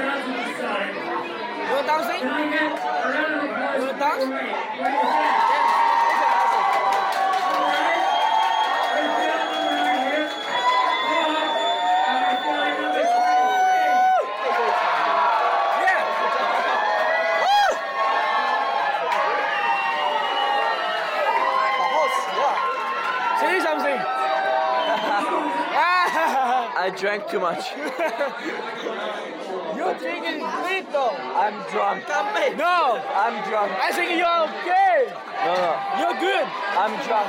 You want a thousand? You thousand? I drank too much. You're drinking too? though. I'm drunk. No. I'm drunk. I think you're okay. No, no. You're good. I'm drunk.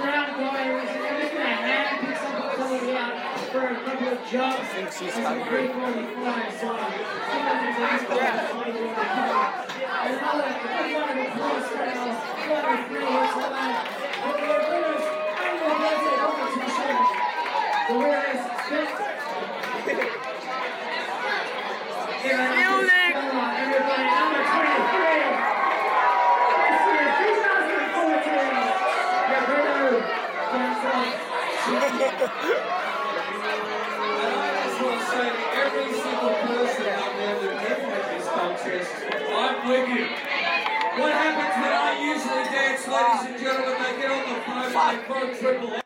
round going. We said everything I had, I picked something totally out for a couple of jumps. I think she's hungry. Fly, so, yeah. Another, another I burn triple